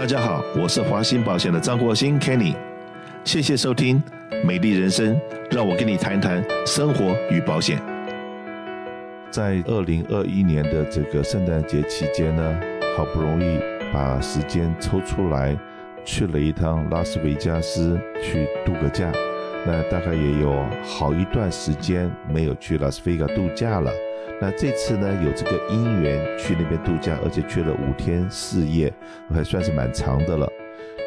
大家好，我是华鑫保险的张国兴 Kenny，谢谢收听《美丽人生》，让我跟你谈谈生活与保险。在二零二一年的这个圣诞节期间呢，好不容易把时间抽出来，去了一趟拉斯维加斯去度个假。那大概也有好一段时间没有去拉斯维加度假了。那这次呢，有这个姻缘去那边度假，而且去了五天四夜，还算是蛮长的了。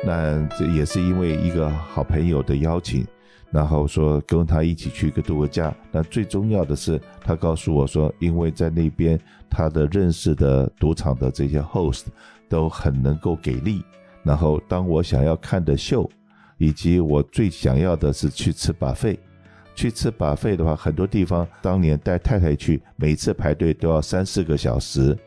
那这也是因为一个好朋友的邀请，然后说跟他一起去一个度个假。那最重要的是，他告诉我说，因为在那边他的认识的赌场的这些 host 都很能够给力。然后当我想要看的秀，以及我最想要的是去吃把费。去吃把费的话，很多地方当年带太太去，每次排队都要三四个小时。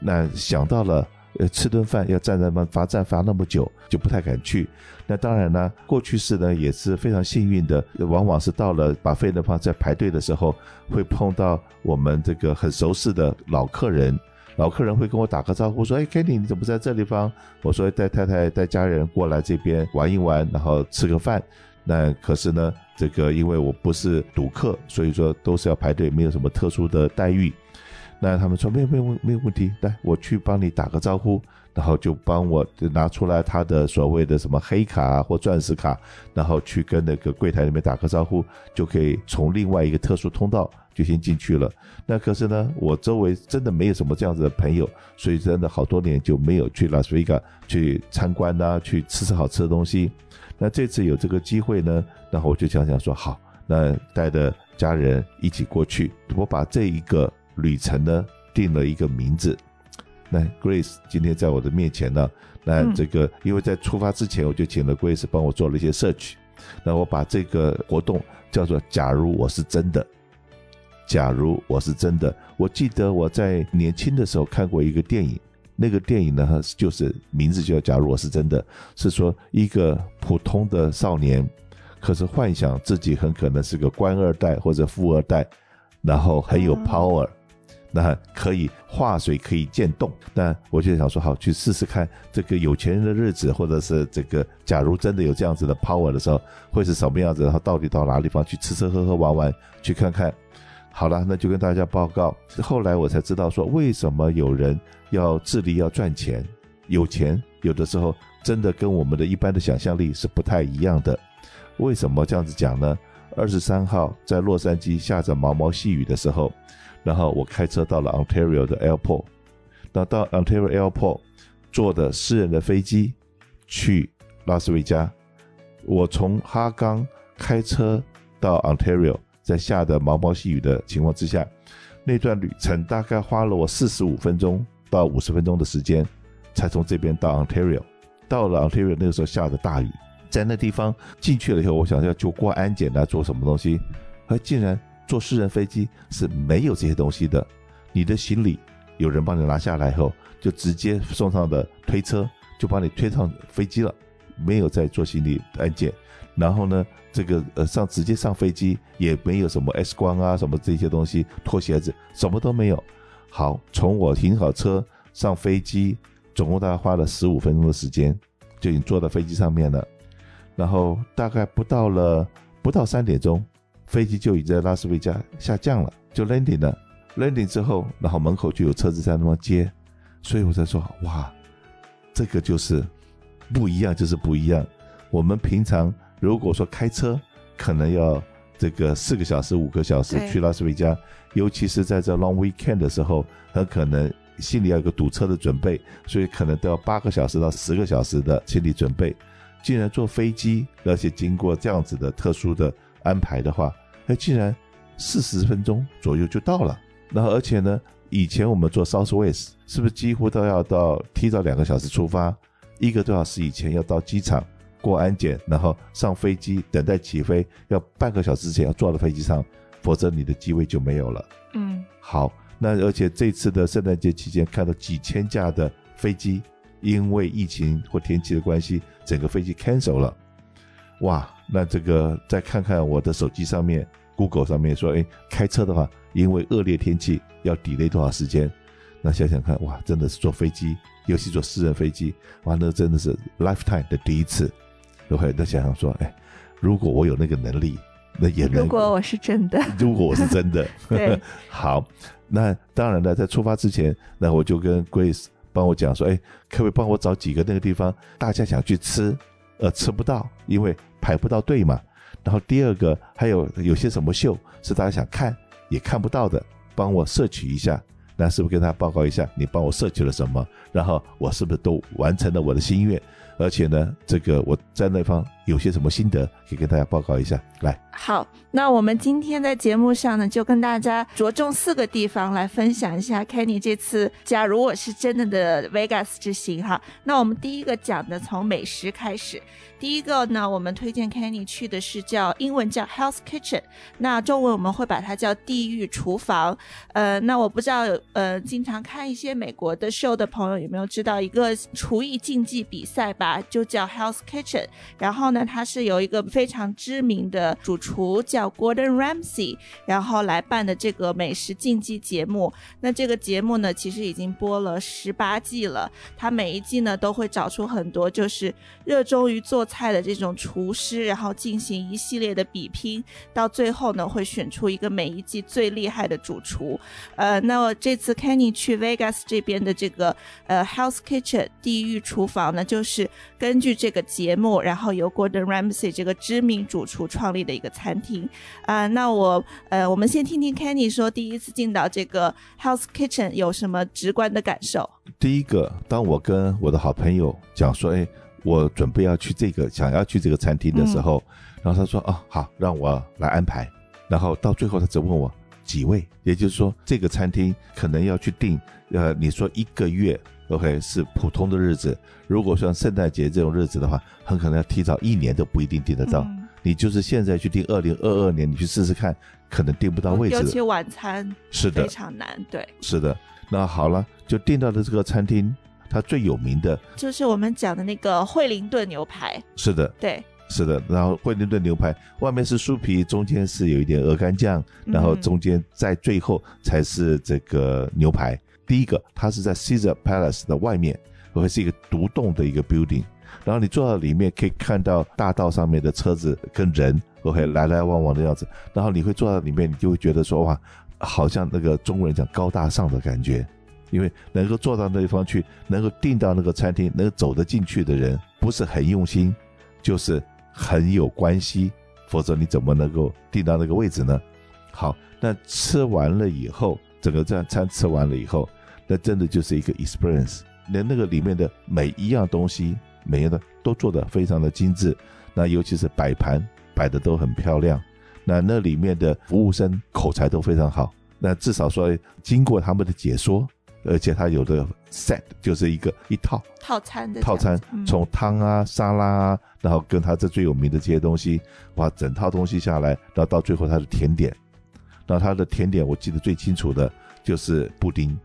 那想到了，呃，吃顿饭要站在那罚站罚那么久，就不太敢去。那当然呢，过去式呢也是非常幸运的，往往是到了把费的话，在排队的时候会碰到我们这个很熟悉的老客人，老客人会跟我打个招呼，说：“哎，Kenny，你怎么在这地方？”我说：“带太太带家人过来这边玩一玩，然后吃个饭。”那可是呢，这个因为我不是赌客，所以说都是要排队，没有什么特殊的待遇。那他们说没有没有没有问题，来我去帮你打个招呼，然后就帮我拿出来他的所谓的什么黑卡或钻石卡，然后去跟那个柜台里面打个招呼，就可以从另外一个特殊通道就先进去了。那可是呢，我周围真的没有什么这样子的朋友，所以真的好多年就没有去拉斯维加去参观呐，去吃吃好吃的东西。那这次有这个机会呢，然后我就想想说好，那带着家人一起过去。我把这一个旅程呢定了一个名字。那 Grace 今天在我的面前呢，那这个因为在出发之前我就请了 Grace 帮我做了一些 search。那我把这个活动叫做“假如我是真的”。假如我是真的，我记得我在年轻的时候看过一个电影。那个电影呢，就是名字叫《假如我是真的》，是说一个普通的少年，可是幻想自己很可能是个官二代或者富二代，然后很有 power，那可以化水可以渐冻。那我就想说，好去试试看这个有钱人的日子，或者是这个假如真的有这样子的 power 的时候，会是什么样子？然后到底到哪地方去吃吃喝喝玩玩，去看看。好了，那就跟大家报告。后来我才知道，说为什么有人要致力要赚钱，有钱有的时候真的跟我们的一般的想象力是不太一样的。为什么这样子讲呢？二十三号在洛杉矶下着毛毛细雨的时候，然后我开车到了 Ontario 的 Airport，那到 Ontario Airport 坐的私人的飞机去拉斯维加。我从哈冈开车到 Ontario。在下的毛毛细雨的情况之下，那段旅程大概花了我四十五分钟到五十分钟的时间，才从这边到 Ontario。到了 Ontario 那个时候下着大雨，在那地方进去了以后，我想要就过安检啊做什么东西，而竟然坐私人飞机是没有这些东西的。你的行李有人帮你拿下来后，就直接送上的推车就把你推上飞机了，没有再做行李安检。然后呢？这个呃上直接上飞机也没有什么 X 光啊什么这些东西脱鞋子什么都没有。好，从我停好车上飞机，总共大概花了十五分钟的时间，就已经坐到飞机上面了。然后大概不到了不到三点钟，飞机就已经在拉斯维加下降了，就 landing 了。landing 之后，然后门口就有车子在那么接，所以我才说哇，这个就是不一样，就是不一样。我们平常。如果说开车可能要这个四个小时、五个小时去拉斯维加，尤其是在这 long weekend 的时候，很可能心里要有个堵车的准备，所以可能都要八个小时到十个小时的心理准备。竟然坐飞机，而且经过这样子的特殊的安排的话，哎，竟然四十分钟左右就到了。然后而且呢，以前我们坐 Southwest 是不是几乎都要到提早两个小时出发，一个多小时以前要到机场。过安检，然后上飞机，等待起飞，要半个小时之前要坐到飞机上，否则你的机位就没有了。嗯，好，那而且这次的圣诞节期间，看到几千架的飞机因为疫情或天气的关系，整个飞机 cancel 了。哇，那这个再看看我的手机上面，Google 上面说，哎，开车的话，因为恶劣天气要 delay 多少时间？那想想看，哇，真的是坐飞机，尤其坐私人飞机，哇，那真的是 lifetime 的第一次。OK，那想想说，哎，如果我有那个能力，那也能。如果我是真的，如果我是真的，对，好，那当然了，在出发之前，那我就跟 Grace 帮我讲说，哎，可不可以帮我找几个那个地方，大家想去吃，呃，吃不到，因为排不到队嘛。然后第二个还有有些什么秀是大家想看也看不到的，帮我摄取一下。那是不是跟他报告一下，你帮我摄取了什么？然后我是不是都完成了我的心愿？而且呢，这个我在那方有些什么心得，可以跟大家报告一下。来，好，那我们今天在节目上呢，就跟大家着重四个地方来分享一下 Kenny 这次假如我是真的的 Vegas 之行哈。那我们第一个讲的从美食开始，第一个呢，我们推荐 Kenny 去的是叫英文叫 Health Kitchen，那中文我们会把它叫地狱厨房。呃，那我不知道呃，经常看一些美国的 show 的朋友有没有知道一个厨艺竞技比赛，就叫 House Kitchen。然后呢，它是有一个非常知名的。主厨叫 Gordon Ramsay，然后来办的这个美食竞技节目。那这个节目呢，其实已经播了十八季了。他每一季呢，都会找出很多就是热衷于做菜的这种厨师，然后进行一系列的比拼。到最后呢，会选出一个每一季最厉害的主厨。呃，那我这次 Kenny 去 Vegas 这边的这个呃 House Kitchen 地狱厨房呢，就是根据这个节目，然后由 Gordon Ramsay 这个知名主厨创立。的一个餐厅啊，那我呃，我们先听听 Kenny 说，第一次进到这个 House Kitchen 有什么直观的感受？第一个，当我跟我的好朋友讲说，哎，我准备要去这个，想要去这个餐厅的时候，然后他说，哦，好，让我来安排。然后到最后，他只问我几位，也就是说，这个餐厅可能要去订，呃，你说一个月，OK，是普通的日子。如果像圣诞节这种日子的话，很可能要提早一年都不一定订得到。你就是现在去订二零二二年，你去试试看，可能订不到位置。尤其晚餐是的，非常难。对，是的。那好了，就订到的这个餐厅，它最有名的，就是我们讲的那个惠灵顿牛排。是的，对，是的。然后惠灵顿牛排外面是酥皮，中间是有一点鹅肝酱，然后中间在最后才是这个牛排。第一个，它是在 Caesar Palace 的外面，会是一个独栋的一个 building。然后你坐到里面，可以看到大道上面的车子跟人，OK，来来往往的样子。然后你会坐到里面，你就会觉得说哇，好像那个中国人讲高大上的感觉。因为能够坐到那地方去，能够订到那个餐厅，能够走得进去的人，不是很用心，就是很有关系。否则你怎么能够订到那个位置呢？好，那吃完了以后，整个这餐吃完了以后，那真的就是一个 experience。连那个里面的每一样东西。每样的都做的非常的精致，那尤其是摆盘摆的都很漂亮，那那里面的服务生口才都非常好，那至少说经过他们的解说，而且他有的 set 就是一个一套套餐的套餐，从汤啊沙拉啊，然后跟他这最有名的这些东西，哇，整套东西下来，然后到最后他的甜点，然后他的甜点我记得最清楚的就是布丁，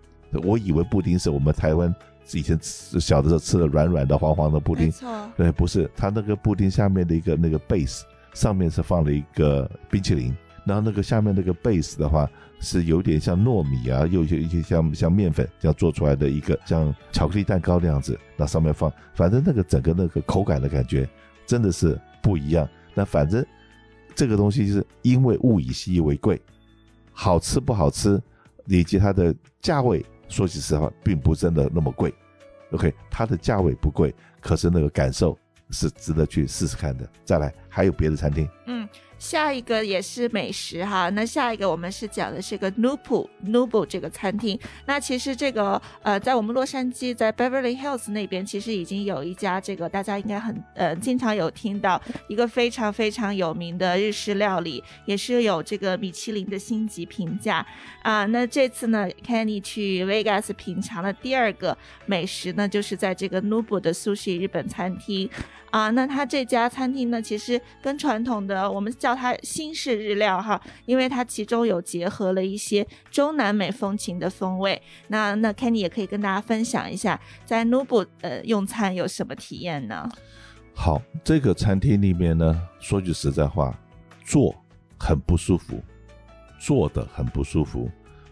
我以为布丁是我们台湾。以前吃小的时候吃的软软的黄黄的布丁，对，不是，它那个布丁下面的一个那个 base 上面是放了一个冰淇淋，然后那个下面那个 base 的话是有点像糯米啊，又有一些像像面粉这样做出来的一个像巧克力蛋糕那样子，那上面放，反正那个整个那个口感的感觉真的是不一样。那反正这个东西是因为物以稀为贵，好吃不好吃以及它的价位。说句实话，并不真的那么贵，OK，它的价位不贵，可是那个感受是值得去试试看的。再来，还有别的餐厅，下一个也是美食哈，那下一个我们是讲的是个 Nubu Nubu 这个餐厅。那其实这个呃，在我们洛杉矶，在 Beverly Hills 那边，其实已经有一家这个大家应该很呃经常有听到一个非常非常有名的日式料理，也是有这个米其林的星级评价啊。那这次呢，Kenny 去 Vegas 品尝的第二个美食呢，就是在这个 Nubu 的 Sushi 日本餐厅。啊，那他这家餐厅呢，其实跟传统的我们叫它新式日料哈，因为它其中有结合了一些中南美风情的风味。那那 Kenny 也可以跟大家分享一下，在 Nubu 呃用餐有什么体验呢？好，这个餐厅里面呢，说句实在话，坐很不舒服，坐的很不舒服。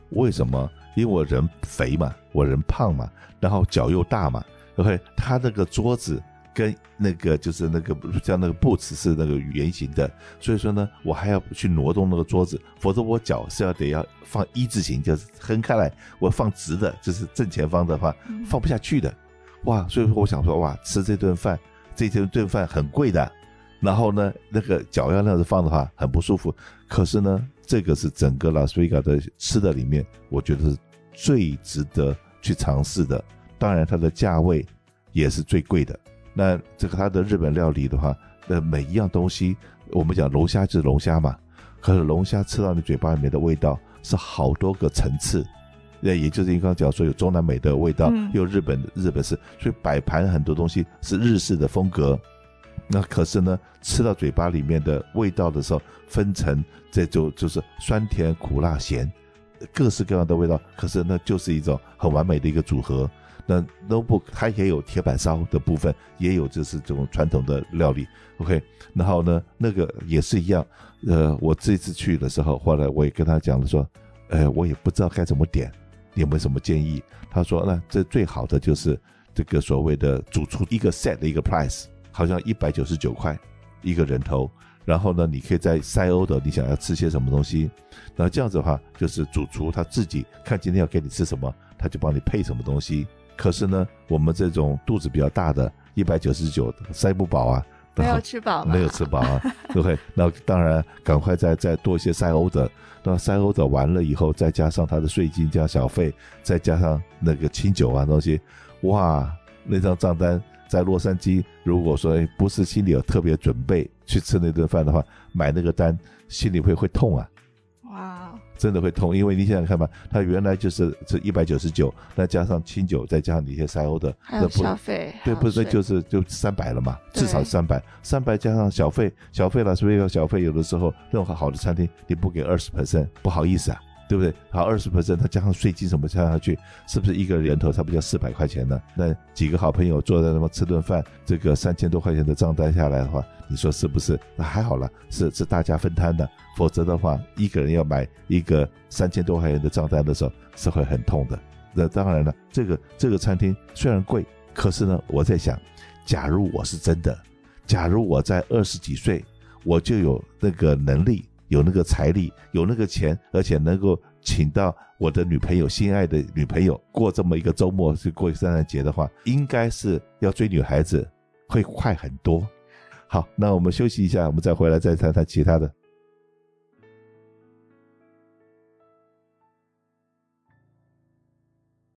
为什么？因为我人肥嘛，我人胖嘛，然后脚又大嘛，OK，他那个桌子跟那个就是那个像那个布子是那个圆形的，所以说呢，我还要去挪动那个桌子，否则我脚是要得要放一字形，就是横开来，我放直的，就是正前方的话放不下去的，哇，所以说我想说哇，吃这顿饭，这顿顿饭很贵的。然后呢，那个脚要那样子放的话很不舒服。可是呢，这个是整个拉斯维加的吃的里面，我觉得是最值得去尝试的。当然，它的价位也是最贵的。那这个它的日本料理的话，那每一样东西，我们讲龙虾就是龙虾嘛。可是龙虾吃到你嘴巴里面的味道是好多个层次。那也就是你刚刚讲说有中南美的味道，又日本日本式，所以摆盘很多东西是日式的风格。那可是呢，吃到嘴巴里面的味道的时候，分成这就就是酸甜苦辣咸，各式各样的味道。可是那就是一种很完美的一个组合。那 notebook 它也有铁板烧的部分，也有就是这种传统的料理。OK，然后呢，那个也是一样。呃，我这次去的时候，后来我也跟他讲了说，呃，我也不知道该怎么点，有没有什么建议？他说，那这最好的就是这个所谓的主厨一个 set 的一个 price。好像一百九十九块一个人头，然后呢，你可以在塞欧的，你想要吃些什么东西，然后这样子的话，就是主厨他自己看今天要给你吃什么，他就帮你配什么东西。可是呢，我们这种肚子比较大的，一百九十九塞不饱啊，没有 吃饱，没有吃饱啊，对不对？那当然，赶快再再多一些塞欧的，那塞欧的完了以后，再加上他的税金加小费，再加上那个清酒啊东西，哇，那张账单。在洛杉矶，如果说不是心里有特别准备去吃那顿饭的话，买那个单心里会会痛啊！哇，真的会痛，因为你想想看吧，它原来就是这一百九十九，那加上清酒，再加上你一些塞欧的，还有消费，对，不是就是就三百了嘛，至少三百，三百加上小费，小费了，所以要小费有的时候任何好的餐厅你不给二十 percent，不好意思啊。对不对？好，二十 percent，它加上税金什么加上去，是不是一个人头差不多要四百块钱呢？那几个好朋友坐在那么吃顿饭，这个三千多块钱的账单下来的话，你说是不是？那还好了，是是大家分摊的。否则的话，一个人要买一个三千多块钱的账单的时候，是会很痛的。那当然了，这个这个餐厅虽然贵，可是呢，我在想，假如我是真的，假如我在二十几岁，我就有那个能力。有那个财力，有那个钱，而且能够请到我的女朋友、心爱的女朋友过这么一个周末，去过圣诞节的话，应该是要追女孩子会快很多。好，那我们休息一下，我们再回来再谈谈其他的。